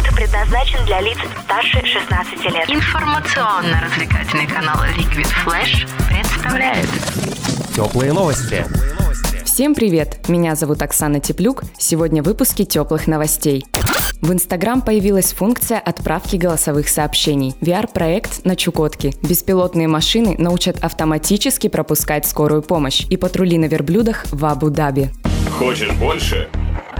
Продукт предназначен для лиц старше 16 лет. Информационно-развлекательный канал Liquid Flash представляет Теплые новости. Всем привет! Меня зовут Оксана Теплюк. Сегодня в выпуске теплых новостей. В Инстаграм появилась функция отправки голосовых сообщений. VR-проект на Чукотке. Беспилотные машины научат автоматически пропускать скорую помощь и патрули на верблюдах в Абу-Даби. Хочешь больше?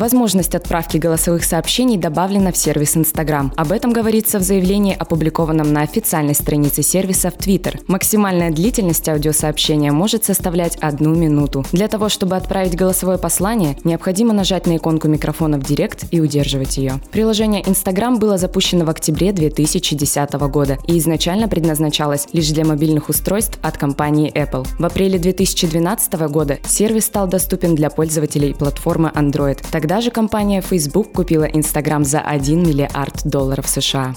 Возможность отправки голосовых сообщений добавлена в сервис Instagram. Об этом говорится в заявлении, опубликованном на официальной странице сервиса в Twitter. Максимальная длительность аудиосообщения может составлять одну минуту. Для того, чтобы отправить голосовое послание, необходимо нажать на иконку микрофона в Директ и удерживать ее. Приложение Instagram было запущено в октябре 2010 года и изначально предназначалось лишь для мобильных устройств от компании Apple. В апреле 2012 года сервис стал доступен для пользователей платформы Android. Тогда же компания Facebook купила Instagram за 1 миллиард долларов США.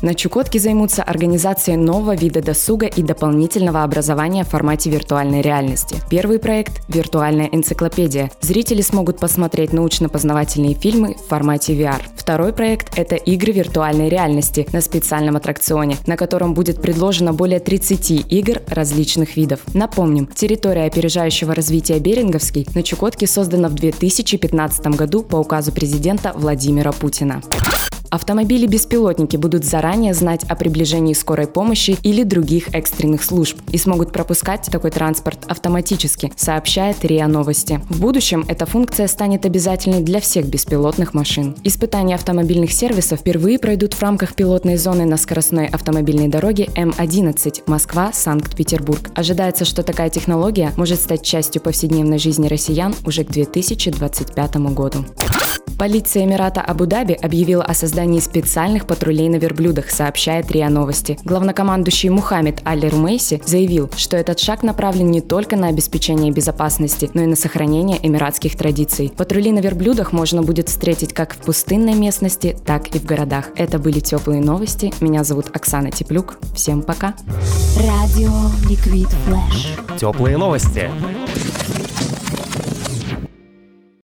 На Чукотке займутся организацией нового вида досуга и дополнительного образования в формате виртуальной реальности. Первый проект – виртуальная энциклопедия. Зрители смогут посмотреть научно-познавательные фильмы в формате VR. Второй проект – это игры виртуальной реальности на специальном аттракционе, на котором будет предложено более 30 игр различных видов. Напомним, территория опережающего развития Беринговский на Чукотке создана в 2015 году по указу президента Владимира Путина. Автомобили-беспилотники будут заранее знать о приближении скорой помощи или других экстренных служб и смогут пропускать такой транспорт автоматически, сообщает РИА Новости. В будущем эта функция станет обязательной для всех беспилотных машин. Испытания автомобильных сервисов впервые пройдут в рамках пилотной зоны на скоростной автомобильной дороге М11 Москва-Санкт-Петербург. Ожидается, что такая технология может стать частью повседневной жизни россиян уже к 2025 году. Полиция Эмирата Абу-Даби объявила о создании специальных патрулей на верблюдах, сообщает РИА Новости. Главнокомандующий Мухаммед Али Румейси заявил, что этот шаг направлен не только на обеспечение безопасности, но и на сохранение эмиратских традиций. Патрули на верблюдах можно будет встретить как в пустынной местности, так и в городах. Это были теплые новости. Меня зовут Оксана Теплюк. Всем пока. Радио Liquid Flash. Теплые новости.